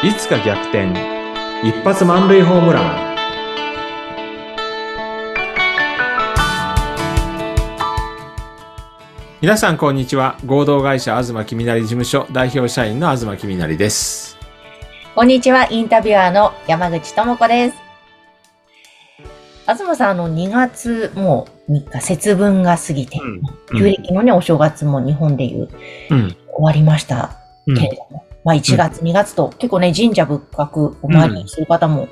いつか逆転。一発満塁ホームラン。皆さんこんにちは。合同会社東きみなり事務所代表社員の東きみなりです。こんにちは、インタビュアーの山口智子です。東さん、あの、2月、もう3日、節分が過ぎて、旧暦のね、お正月も日本でいう、うん。終わりましたうんけれども、まあ1月、2月と結構ね、神社仏閣お参りする方も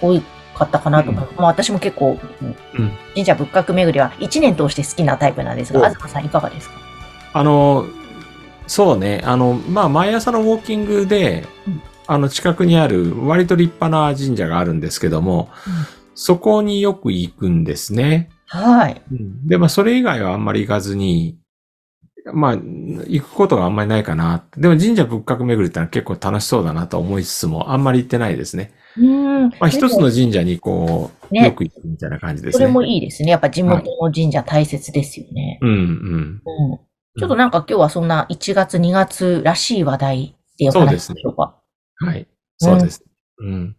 多かったかなと思う。まあ私も結構、うん。神社仏閣巡りは1年通して好きなタイプなんですが、お東さんいかがですか？あのそうね。あのまあ毎朝のウォーキングで、うん。あの近くにある割と立派な神社があるんですけども、そこによく行くんですね。はい。うん。で、まあ、それ以外はあんまり行かずに、まあ、行くことがあんまりないかな。でも神社仏閣巡りってのは結構楽しそうだなと思いつつも、あんまり行ってないですね。うーん。まあ、一つの神社にこう、ねよく行くみたいな感じですね。それもいいですね。やっぱ地元の神社大切ですよね。うんうん。うん。ちょっとなんか今日はそんな1月2月らしい話題でお話ししましょうか。はい。そうです。うん。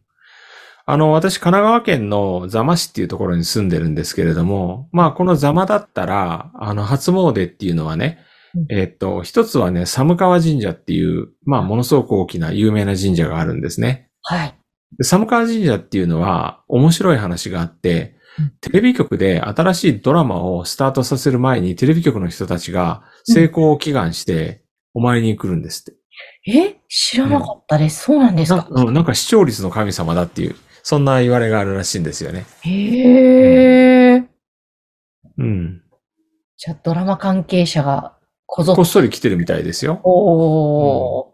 あの、私、神奈川県の座間市っていうところに住んでるんですけれども、まあ、この座間だったら、あの、初詣っていうのはね、うんえっと、一つはね、寒川神社っていう、まあ、ものすごく大きな有名な神社があるんですね。はい。で寒川神社っていうのは面白い話があってうん、テレビ局で新しいドラマをスタートさせる前にテレビ局の人たちが成功を祈願してお参りに来るんですって。え？知らなかったです。そうなんですか？なうんなんか視聴率の神様だっていう、そんな言われがあるらしいんですよね。へえ。うん。じゃあドラマ関係者がこぞっこっそり来てるみたいですよ。お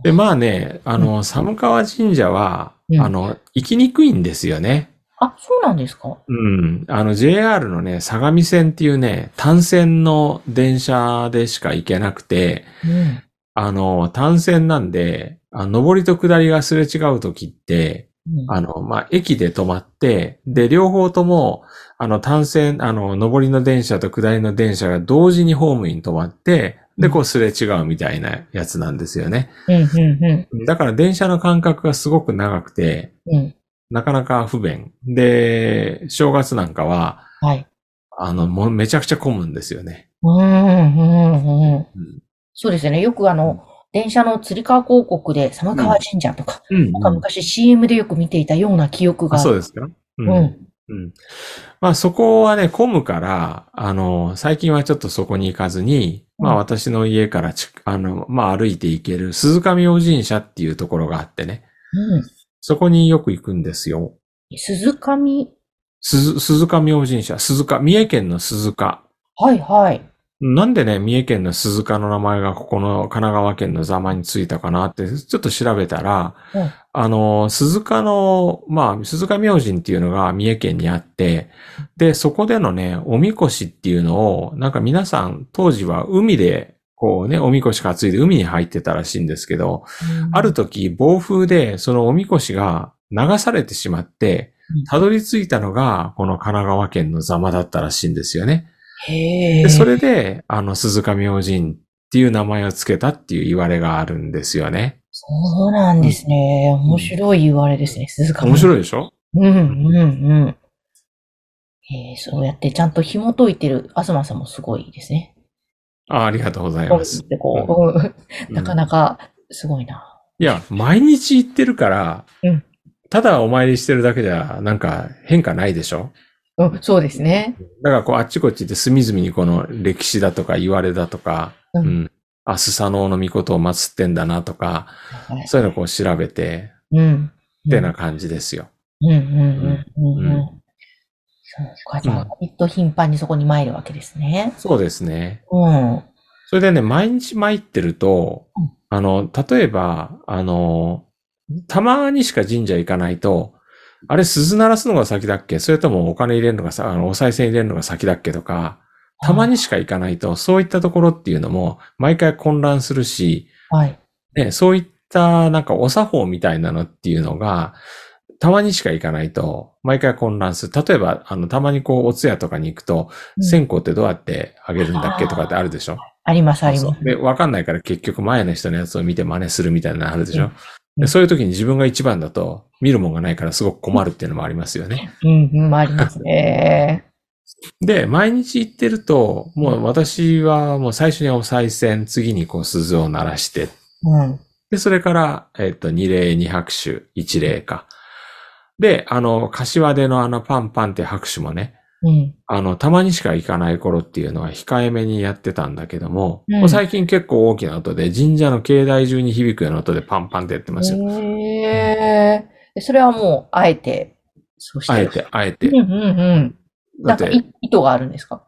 ー。で、まあね、あの、寒川神社は、うんあの、行きにくいんですよね。あ、そうなんですか？うん。あの、JR のね、相模線っていうね、単線の電車でしか行けなくて、うん。あの、単線なんで、あ上りと下りがすれ違うときって、うんあの、まあ、駅で止まって、で、両方とも、あの、単線、あの、上りの電車と下りの電車が同時にホームに止まって、で、こうすれ違うみたいなやつなんですよね。うん、うん、だから電車の間隔がすごく長くて、うん。うん。なかなか不便。で、正月なんかは、はい。あの、もうめちゃくちゃ混むんですよね。うん、うん、うん。うんそうですよね。よくあの、電車の釣り革広告で寒川神社とか、うん、なんか昔 CM でよく見ていたような記憶が。あそうですか。うんうんうん。まあそこはね、混むから、あの、最近はちょっとそこに行かずに、まあうん私の家からち、あの、まあ歩いて行ける鈴鹿明神社っていうところがあってね、うん。そこによく行くんですよ。鈴上、鈴、鈴鹿明神社、鈴鹿、三重県の鈴鹿。はいはい。なんでね、三重県の鈴鹿の名前がここの神奈川県の座間についたかなって、ちょっと調べたら、うん。あの、鈴鹿の、まあ、鈴鹿明神っていうのが三重県にあって、で、そこでのね、おみこしっていうのを、なんか皆さん、当時は海で、こうね、おみこし担いで海に入ってたらしいんですけど、ある時、暴風で、そのおみこしが流されてしまってうん、たどり着いたのが、この神奈川県の座間だったらしいんですよね。へえ。で、それで、あの、鈴鹿明神っていう名前をつけたっていう言われがあるんですよね。そうなんですね。面白い言われですね。鈴鹿面白い。いでしょ？うん、うん、うん。えー、そうやってちゃんと紐解いてる東さんもすごいですね。あありがとうございます。こう、うんなかなかすごいな。いや、毎日行ってるから、うんただお参りしてるだけじゃ、なんか変化ないでしょ？うん、そうですね。だからこう、あっちこっちで隅々にこの歴史だとか言われだとか、ううんん。あ、スサノオノミコトを祀ってんだなとか、はいそういうのをこう調べて、うん。ってな感じですよ。うん、うん、うん、うん。ううんそうか、じゃあ、きっと頻繁にそこに参るわけですね。そうですね。うん。それでね、毎日参ってるとうん、あの、例えば、あの、たまにしか神社行かないと、あれ、鈴鳴らすのが先だっけ？それともお金入れるのがさ、あの、お賽銭入れるのが先だっけとか、たまにしか行かないと、そういったところっていうのも、毎回混乱するし、はい。ね、そういったなんかお作法みたいなのっていうのが、たまにしか行かないと、毎回混乱する。例えば、あの、たまにこう、お通夜とかに行くと、うん。線香ってどうやってあげるんだっけとかってあるでしょ？あります、あります。で、わかんないから結局前の人のやつを見て真似するみたいなのあるでしょ、うん。でそういう時に自分が一番だと見るもんがないからすごく困るっていうのもありますよね。うん、うん、ありますね。で、毎日行ってると、もう私はもう最初にお賽銭、次にこう鈴を鳴らして、うん。で、それから、えっと、二礼二拍手、一礼か。で、あの、柏でのあのパンパンって拍手もね、うん。あの、たまにしか行かない頃っていうのは控えめにやってたんだけども、うんもう最近結構大きな音で、神社の境内中に響くような音でパンパンってやってますよ。へえ。それはもう、あえて、そうしてる。あえて、あえてうん。うんうん。だって、なんかい意図があるんですか？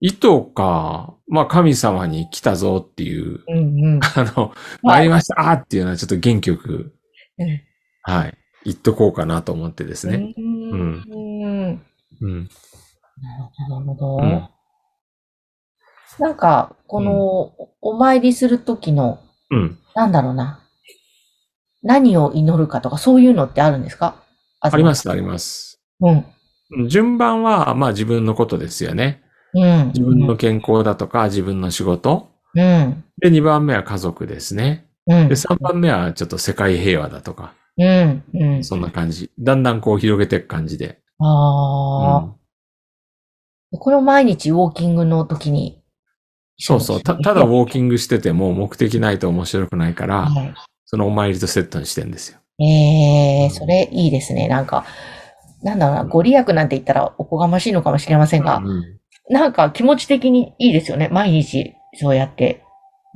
糸か、まあ神様に来たぞっていう、うんうん。あの、参りましたあーっていうのはちょっと元気よく、うんはい、言っとこうかなと思ってですね。うん。うん。うん。なるほど、なるほど。うんなんか、この、おお参りするときの、うん。なんだろうな。何を祈るかとか、そういうのってあるんですか？ああります、あります。うん。順番は、まあ自分のことですよね。うん。自分の健康だとか、自分の仕事。うん。で、2番目は家族ですね。うん。で、3番目はちょっと世界平和だとか、うん。うん。そんな感じ。だんだんこう広げていく感じで。ああ、うんこれを毎日ウォーキングの時に。そうそう。た、ただウォーキングしてても目的ないと面白くないから、はいそのお参りとセットにしてんですよ。ええそれいいですね。なんか、なんだろうな、ご利益なんて言ったらおこがましいのかもしれませんが、うんなんか気持ち的にいいですよね。毎日そうやって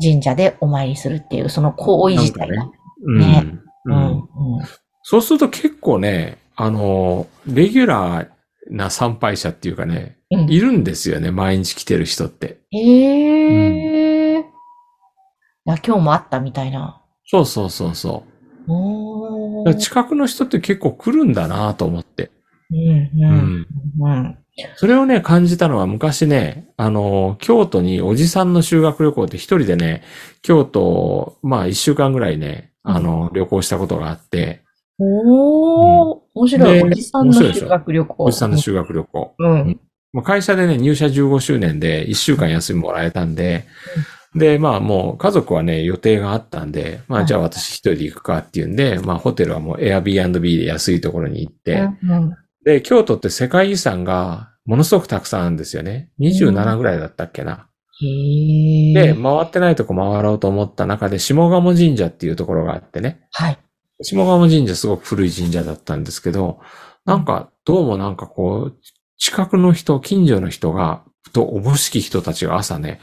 神社でお参りするっていう、その行為自体が。うんねううんん。うん。そうすると結構ね、あの、レギュラーな参拝者っていうかね、うんいるんですよね、毎日来てる人って。へえ、いや、今日もあったみたいな。そうそうそうそう。近くの人って結構来るんだなと思って。うん、ううん、ん。うん。それをね、感じたのは昔ね、あの、京都におじさんの修学旅行って一人でね、京都、まあ一週間ぐらいね、あの、旅行したことがあって、おー、面白い。でおじさんの修学旅行。おじさんの修学旅行。うん。会社でね、入社15周年で1週間休みもらえたんで、で、まあもう家族はね、予定があったんで、まはいあじゃあ私一人で行くかっていうんで、まあホテルはもう Airbnb で安いところに行って、うんで、京都って世界遺産がものすごくたくさんあるんですよね。27ぐらいだったっけな。へで、え。回ってないとこ回ろうと思った中で、下鴨神社っていうところがあってね。はい。下鴨神社すごく古い神社だったんですけど、なんか、どうもなんかこう、近くの人、近所の人が、とおぼしき人たちが朝ね、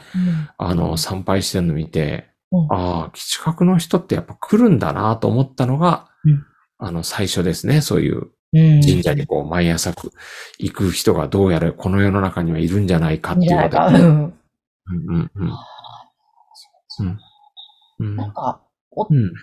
あの、参拝してるの見て、うんああ、近くの人ってやっぱ来るんだなと思ったのが、うんあの、最初ですね。そういううん。神社にこう、毎朝く行く人がどうやらこの世の中にはいるんじゃないかっていうので。ないか。うん。うんうんうんうんうんなんか、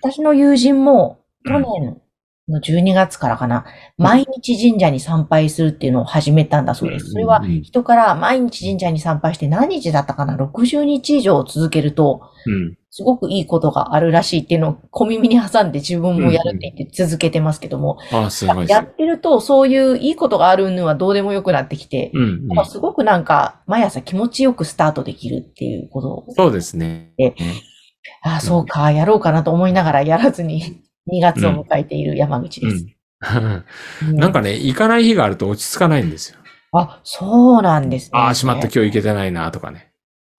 私の友人も、去年の12月からかな、毎日神社に参拝するっていうのを始めたんだそうです。それは人から毎日神社に参拝して何日だったかな ?60 日以上続けると、うん。すごくいいことがあるらしいっていうのを小耳に挟んで自分もやるって言って続けてますけども、ああ、すごいですやってるとそういういいことがあるのはどうでもよくなってきて、うんうん。すごくなんか毎朝気持ちよくスタートできるっていうことを、そうですね。えああ、そうか、やろうかなと思いながらやらずに2月を迎えている山口です。うん。うんなんかね、行かない日があると落ち着かないんですよ。あ、そうなんですね。ああ、しまった、今日行けてないなとかね。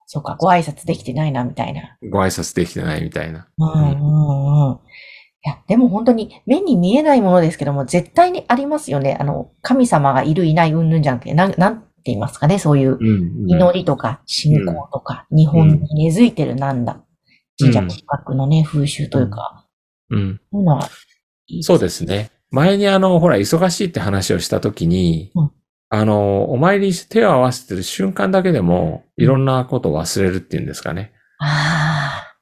そうか、ご挨拶できてないな、みたいな。ご挨拶できてないみたいな。うんうんうん。いや、でも本当に目に見えないものですけども、絶対にありますよね。あの、神様がいるいないうんぬんじゃなくて、なん、なんて言いますかね、そういううんうん。祈りとか信仰とか、日本に根付いてるなんだ。神社企画のね、風習というか、うん。そうですね。前にあの、ほら、忙しいって話をしたときに、うんあの、お参りして手を合わせてる瞬間だけでも、いろんなことを忘れるっていうんですかね。ああ、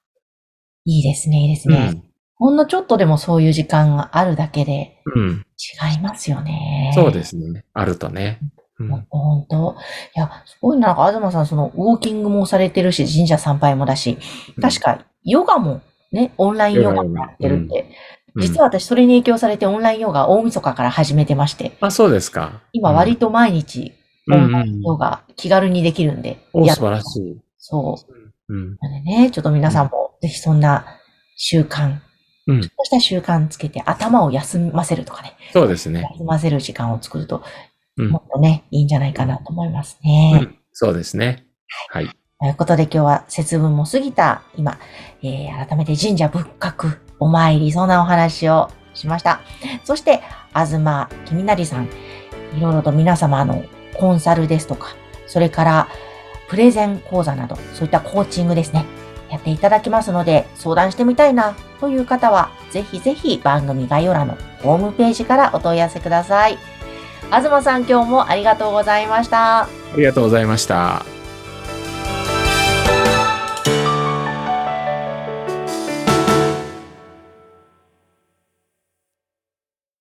いいですね、いいですね。うん。ほんのちょっとでもそういう時間があるだけでうん。違いますよね。そうですね。あるとね。うん。本当。いや、すごいな、なんか、東さん、その、ウォーキングもされてるし、神社参拝もだし、確か、ヨガもね、オンラインヨガもやってるって、うん実は私、それに影響されて、オンラインヨガ、大晦日から始めてまして、あ、そうですか。今、割と毎日、うんオンラインヨガ、気軽にできるんで、お、やっ素晴らしい。そう。うん。なのでね、ちょっと皆さんも、ぜひそんな習慣、うんちょっとした習慣つけて頭を休ませるとかね。そうですね。休ませる時間を作ると、うんもっとね、いいんじゃないかなと思いますうね。ん。そうですね。はい。ということで今日は節分も過ぎた今、えー改めて神社仏閣お参り、そんなお話をしました。そして、あずまきみなりさん、いろいろと皆様のコンサルですとか、それからプレゼン講座など、そういったコーチングですね、やっていただきますので、相談してみたいなという方は、ぜひぜひ番組概要欄のホームページからお問い合わせください。あずまさん今日もありがとうございました。ありがとうございました。